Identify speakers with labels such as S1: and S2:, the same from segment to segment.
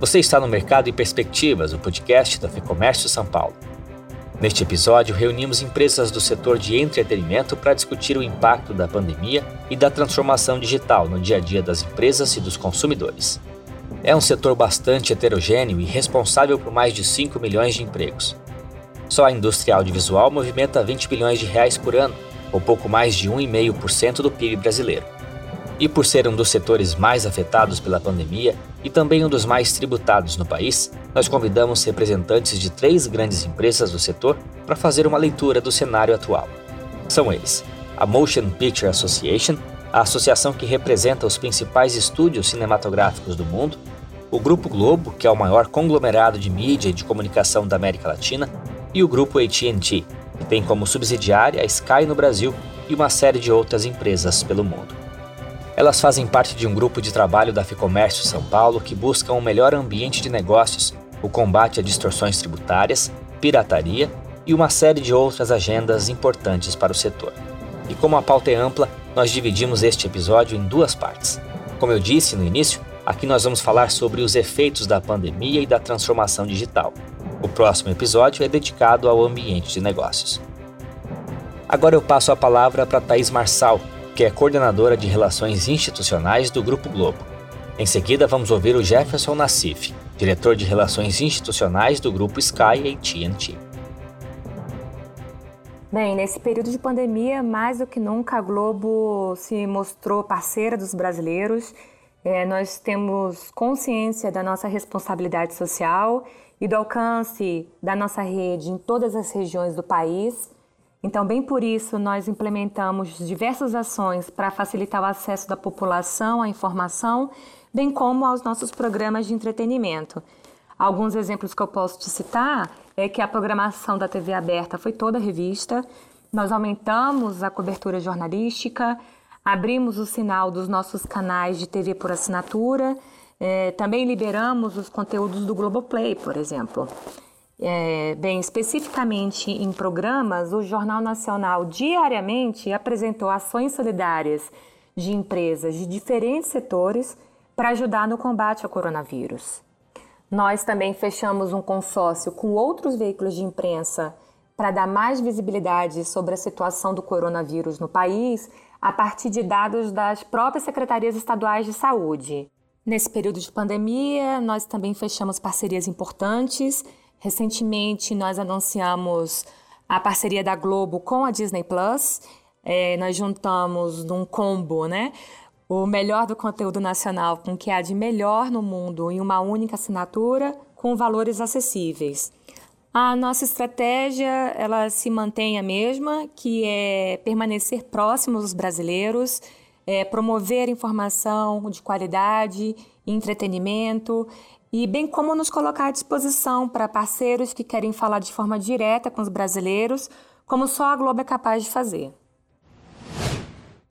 S1: Você está no Mercado e Perspectivas, o podcast da FEComércio São Paulo. Neste episódio, reunimos empresas do setor de entretenimento para discutir o impacto da pandemia e da transformação digital no dia a dia das empresas e dos consumidores. É um setor bastante heterogêneo e responsável por mais de 5 milhões de empregos. Só a indústria audiovisual movimenta 20 bilhões de reais por ano, ou pouco mais de 1,5% do PIB brasileiro. E por ser um dos setores mais afetados pela pandemia e também um dos mais tributados no país, nós convidamos representantes de três grandes empresas do setor para fazer uma leitura do cenário atual. São eles: a Motion Picture Association, a associação que representa os principais estúdios cinematográficos do mundo, o Grupo Globo, que é o maior conglomerado de mídia e de comunicação da América Latina, e o Grupo AT&T, que tem como subsidiária a Sky no Brasil e uma série de outras empresas pelo mundo. Elas fazem parte de um grupo de trabalho da Ficomércio São Paulo que busca um melhor ambiente de negócios, o combate a distorções tributárias, pirataria e uma série de outras agendas importantes para o setor. E como a pauta é ampla, nós dividimos este episódio em duas partes. Como eu disse no início, aqui nós vamos falar sobre os efeitos da pandemia e da transformação digital. O próximo episódio é dedicado ao ambiente de negócios. Agora eu passo a palavra para Thais Marçal, que é coordenadora de Relações Institucionais do Grupo Globo. Em seguida, vamos ouvir o Jefferson Nassif, diretor de Relações Institucionais do Grupo Sky AT&T.
S2: Bem, nesse período de pandemia, mais do que nunca, a Globo se mostrou parceira dos brasileiros. É, nós temos consciência da nossa responsabilidade social e do alcance da nossa rede em todas as regiões do país. Então, bem por isso, nós implementamos diversas ações para facilitar o acesso da população à informação, bem como aos nossos programas de entretenimento. Alguns exemplos que eu posso te citar é que a programação da TV aberta foi toda revista, nós aumentamos a cobertura jornalística, abrimos o sinal dos nossos canais de TV por assinatura é, também liberamos os conteúdos do Globoplay, por exemplo. É, bem, especificamente em programas, o Jornal Nacional diariamente apresentou ações solidárias de empresas de diferentes setores para ajudar no combate ao coronavírus. Nós também fechamos um consórcio com outros veículos de imprensa para dar mais visibilidade sobre a situação do coronavírus no país a partir de dados das próprias secretarias estaduais de saúde. Nesse período de pandemia, nós também fechamos parcerias importantes. Recentemente, nós anunciamos a parceria da Globo com a Disney Plus. É, nós juntamos num combo, né? O melhor do conteúdo nacional com o que há de melhor no mundo em uma única assinatura com valores acessíveis. A nossa estratégia ela se mantém a mesma, que é permanecer próximos dos brasileiros é, promover informação de qualidade, entretenimento e bem como nos colocar à disposição para parceiros que querem falar de forma direta com os brasileiros, como só a Globo é capaz de fazer.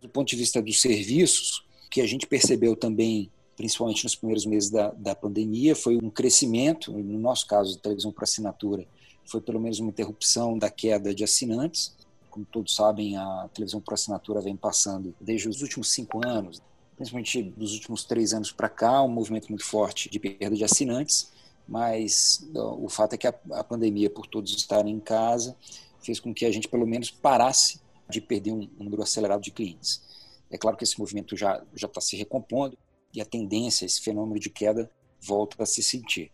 S3: Do ponto de vista dos serviços, que a gente percebeu também, principalmente nos primeiros meses da, da pandemia, foi um crescimento, no nosso caso, de televisão por assinatura, foi pelo menos uma interrupção da queda de assinantes, como todos sabem, a televisão por assinatura vem passando desde os últimos cinco anos, principalmente dos últimos três anos para cá, um movimento muito forte de perda de assinantes, mas o fato é que a, a pandemia, por todos estarem em casa, fez com que a gente pelo menos parasse de perder um, um número acelerado de clientes. É claro que esse movimento já já está se recompondo e a tendência, esse fenômeno de queda, volta a se sentir.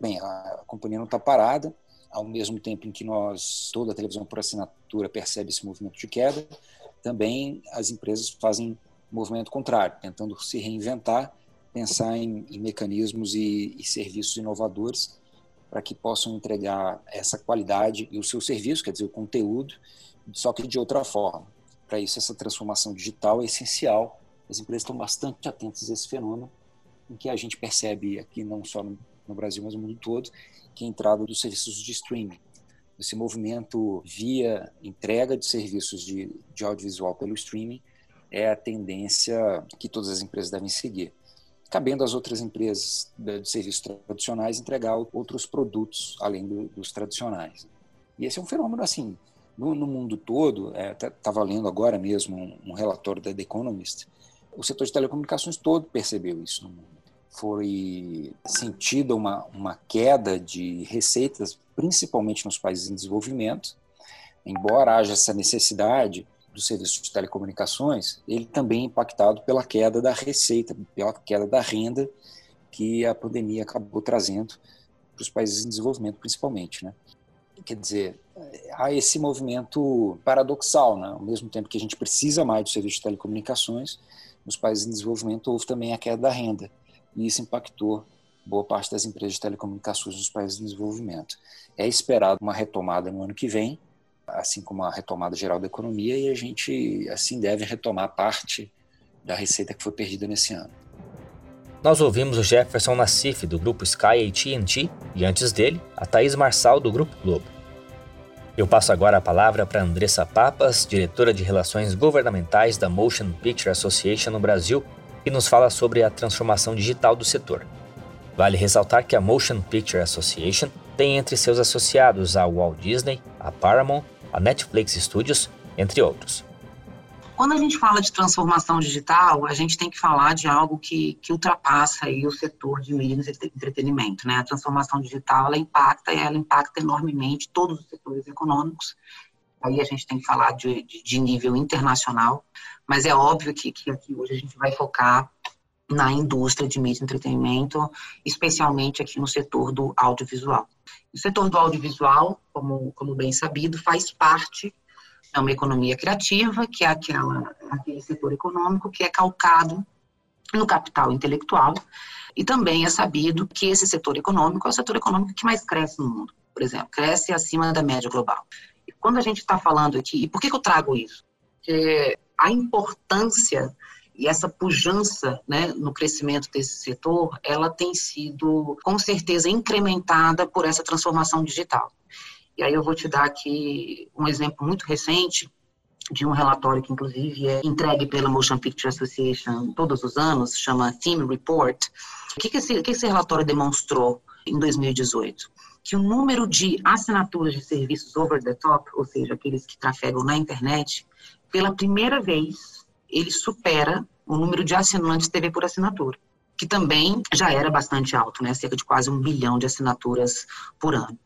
S3: Bem, a, a companhia não está parada, ao mesmo tempo em que nós, toda a televisão por assinatura percebe esse movimento de queda, também as empresas fazem movimento contrário, tentando se reinventar, pensar em, em mecanismos e, e, serviços inovadores para que possam entregar essa qualidade e o seu serviço, quer dizer, o conteúdo, só que de outra forma. Para isso, essa transformação digital é essencial. As empresas estão bastante atentas a esse fenômeno, em que a gente percebe aqui, não só no, no Brasil, mas no mundo todo, que a entrada dos serviços de streaming. Esse movimento via entrega de serviços de, de audiovisual pelo streaming é a tendência que todas as empresas devem seguir. Cabendo às outras empresas de, serviços tradicionais entregar outros produtos além do, dos tradicionais. E esse é um fenômeno assim, no, no mundo todo, estava é, lendo agora mesmo um, um relatório da The Economist, o setor de telecomunicações todo percebeu isso no mundo foi sentida uma, uma queda de receitas, principalmente nos países em desenvolvimento. Embora haja essa necessidade do serviço de telecomunicações, ele também é impactado pela queda da receita, pela queda da renda que a pandemia acabou trazendo para os países em desenvolvimento, principalmente. Né? Quer dizer, há esse movimento paradoxal, né? ao mesmo tempo que a gente precisa mais do serviço de telecomunicações, nos países em desenvolvimento houve também a queda da renda, e isso impactou boa parte das empresas de telecomunicações nos países em desenvolvimento. É esperado uma retomada no ano que vem, assim como a retomada geral da economia, e a gente assim deve retomar parte da receita que foi perdida nesse ano.
S1: Nós ouvimos o Jefferson Nassif, do grupo Sky AT&T, e antes dele, a Thaís Marçal, do Grupo Globo. Eu passo agora a palavra para Andressa Papas, diretora de Relações Governamentais da Motion Picture Association no Brasil, que nos fala sobre a transformação digital do setor. Vale ressaltar que a Motion Picture Association tem entre seus associados a Walt Disney, a Paramount, a Netflix Studios, entre outros.
S4: Quando a gente fala de transformação digital, a gente tem que falar de algo que, que ultrapassa aí o setor de mídia e entretenimento. Né? A transformação digital ela impacta e ela impacta enormemente todos os setores econômicos. Aí a gente tem que falar de, de, de nível internacional, mas é óbvio que, que aqui hoje a gente vai focar na indústria de mídia e entretenimento, especialmente aqui no setor do audiovisual. O setor do audiovisual, como, como bem sabido, faz parte é uma economia criativa, que é aquela, aquele setor econômico que é calcado no capital intelectual, e também é sabido que esse setor econômico é o setor econômico que mais cresce no mundo, por exemplo, cresce acima da média global. E quando a gente está falando aqui, e por que, que eu trago isso? Porque a importância e essa pujança né, no crescimento desse setor, ela tem sido, com certeza, incrementada por essa transformação digital. E aí eu vou te dar aqui um exemplo muito recente de um relatório que, inclusive, é entregue pela Motion Picture Association todos os anos, chama Theme Report. O que, que, esse, que esse relatório demonstrou em 2018? Que o número de assinaturas de serviços over the top, ou seja, aqueles que trafegam na internet, pela primeira vez, ele supera o número de assinantes TV por assinatura, que também já era bastante alto, né? cerca de quase um bilhão de assinaturas por ano.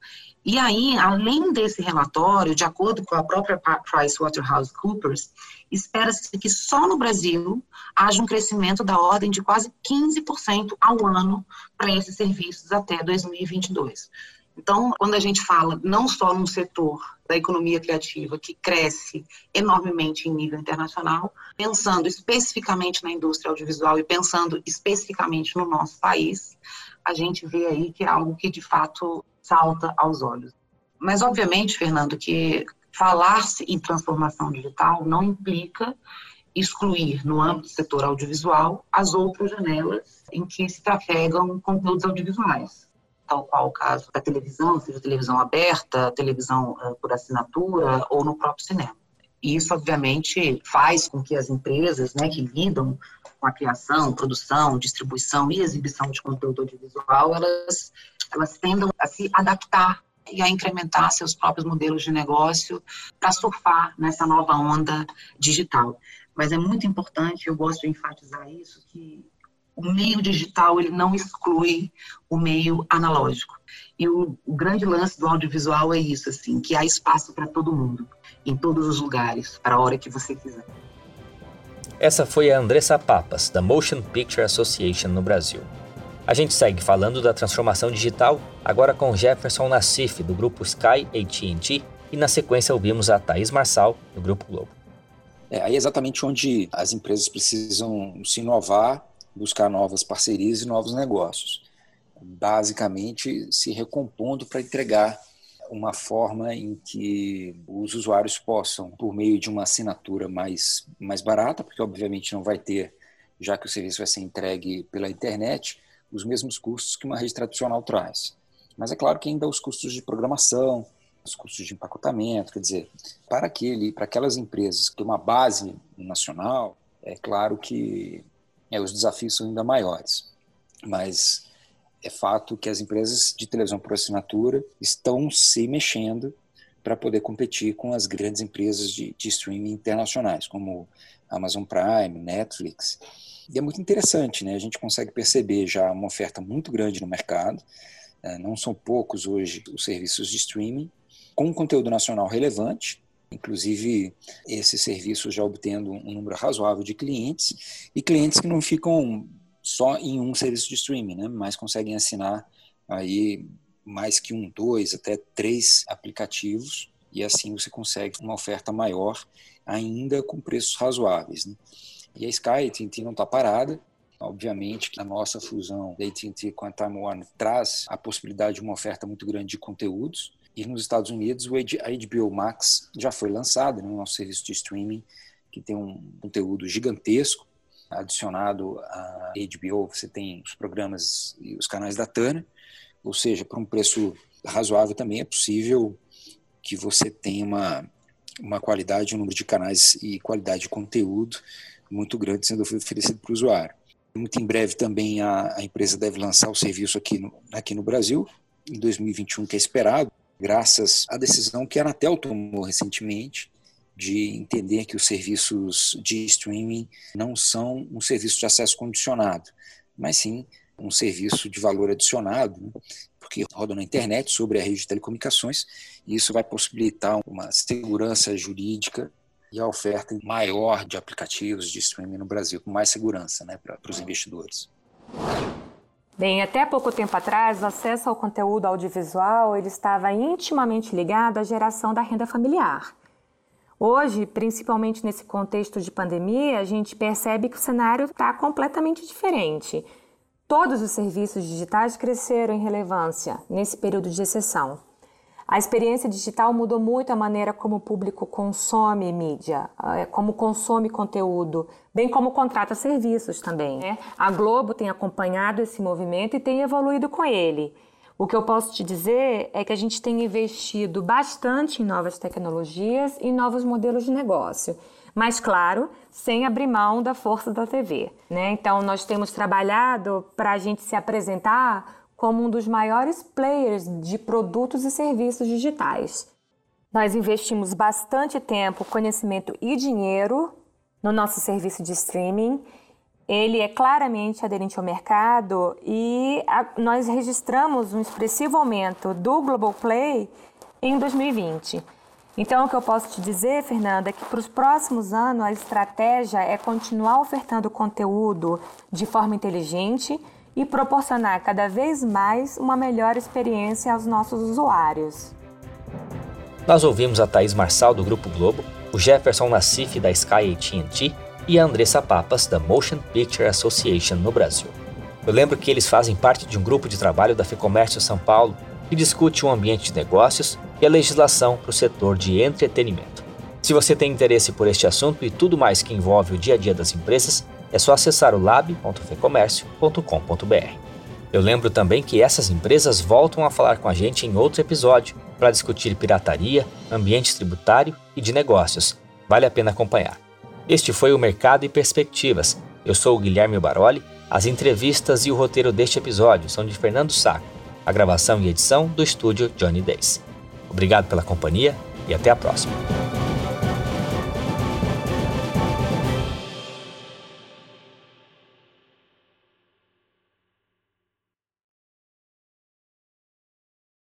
S4: E aí, além desse relatório, de acordo com a própria PricewaterhouseCoopers, espera-se que só no Brasil haja um crescimento da ordem de quase 15% ao ano para esses serviços até 2022. Então, quando a gente fala não só num setor da economia criativa que cresce enormemente em nível internacional, pensando especificamente na indústria audiovisual e pensando especificamente no nosso país, a gente vê aí que é algo que de fato salta aos olhos. Mas, obviamente, Fernando, que falar-se em transformação digital não implica excluir, no âmbito do setor audiovisual, as outras janelas em que se trafegam conteúdos audiovisuais, tal qual o caso da televisão, seja televisão aberta, televisão por assinatura ou no próprio cinema. E isso, obviamente, faz com que as empresas né, que lidam com a criação, produção, distribuição e exibição de conteúdo audiovisual, elas elas tendam a se adaptar e a incrementar seus próprios modelos de negócio para surfar nessa nova onda digital. Mas é muito importante, eu gosto de enfatizar isso, que o meio digital ele não exclui o meio analógico. E o, o grande lance do audiovisual é isso, assim, que há espaço para todo mundo, em todos os lugares, para a hora que você quiser.
S1: Essa foi a Andressa Papas, da Motion Picture Association no Brasil. A gente segue falando da transformação digital, agora com Jefferson Nassif, do grupo Sky AT&T, e na sequência ouvimos a Thaís Marçal, do Grupo Globo.
S3: É aí é exatamente onde as empresas precisam se inovar, buscar novas parcerias e novos negócios. Basicamente, se recompondo para entregar uma forma em que os usuários possam, por meio de uma assinatura mais, mais barata, porque obviamente não vai ter, já que o serviço vai ser entregue pela internet, os mesmos custos que uma rede tradicional traz. Mas é claro que ainda os custos de programação, os custos de empacotamento, quer dizer, para aquele, para aquelas empresas que têm uma base nacional, é claro que é, os desafios são ainda maiores. Mas é fato que as empresas de televisão por assinatura estão se mexendo para poder competir com as grandes empresas de, de streaming internacionais, como Amazon Prime, Netflix E é muito interessante, né? A gente consegue perceber já uma oferta muito grande no mercado. É, não são poucos hoje os serviços de streaming com conteúdo nacional relevante, inclusive esses serviços já obtendo um número razoável de clientes e clientes que não ficam só em um serviço de streaming, né? Mas conseguem assinar aí mais que um, dois, até três aplicativos e assim você consegue uma oferta maior ainda com preços razoáveis. Né? E a Sky, a AT&T não está parada, obviamente que a nossa fusão da AT&T com a Time Warner traz a possibilidade de uma oferta muito grande de conteúdos, e nos Estados Unidos a HBO Max já foi lançada, né, nosso serviço de streaming, que tem um conteúdo gigantesco, adicionado à HBO, você tem os programas e os canais da Turner, ou seja, por um preço razoável também é possível que você tenha uma, uma qualidade, um número de canais e qualidade de conteúdo muito grande sendo oferecido para o usuário. Muito em breve também a, a empresa deve lançar o serviço aqui no, aqui no Brasil, em 2021, que é esperado, graças à decisão que a Anatel tomou recentemente de entender que os serviços de streaming não são um serviço de acesso condicionado, mas sim um serviço de valor adicionado, né? porque roda na internet sobre a rede de telecomunicações, e isso vai possibilitar uma segurança jurídica e a oferta maior de aplicativos de streaming no Brasil, com mais segurança né, para os investidores.
S2: Bem, até pouco tempo atrás, o acesso ao conteúdo audiovisual ele estava intimamente ligado à geração da renda familiar. Hoje, principalmente nesse contexto de pandemia, a gente percebe que o cenário está completamente diferente. Todos os serviços digitais cresceram em relevância nesse período de exceção. A experiência digital mudou muito a maneira como o público consome mídia, eh, como consome conteúdo, bem como contrata serviços também. Né? A Globo tem acompanhado esse movimento e tem evoluído com ele. O que eu posso te dizer é que a gente tem investido bastante em novas tecnologias e novos modelos de negócio mas claro, sem abrir mão da força da TV. Né? Então, nós temos trabalhado para a gente se apresentar como um dos maiores players de produtos e serviços digitais. Nós investimos bastante tempo, conhecimento e dinheiro no nosso serviço de streaming. Ele é claramente aderente ao mercado e a, nós registramos um expressivo aumento do Global Play em 2020. Então, o que eu posso te dizer, Fernanda, é que para os próximos anos a estratégia é continuar ofertando conteúdo de forma inteligente e proporcionar cada vez mais uma melhor experiência aos nossos usuários.
S1: Nós ouvimos a Thaís Marçal, do Grupo Globo, o Jefferson Nassif, da Sky AT&T e a Andressa Papas, da Motion Picture Association no Brasil. Eu lembro que eles fazem parte de um grupo de trabalho da FEComércio São Paulo que discute o ambiente de negócios e a legislação para o setor de entretenimento. Se você tem interesse por este assunto e tudo mais que envolve o dia a dia das empresas, é só acessar o lab.fecomércio.com.br. Eu lembro também que essas empresas voltam a falar com a gente em outro episódio para discutir pirataria, ambiente tributário e de negócios. Vale a pena acompanhar. Este foi o Mercado e Perspectivas. Eu sou o Guilherme Baroli. As entrevistas e o roteiro deste episódio são de Fernando Saco. A gravação e edição do estúdio Johnny Days. Obrigado pela companhia e até a próxima.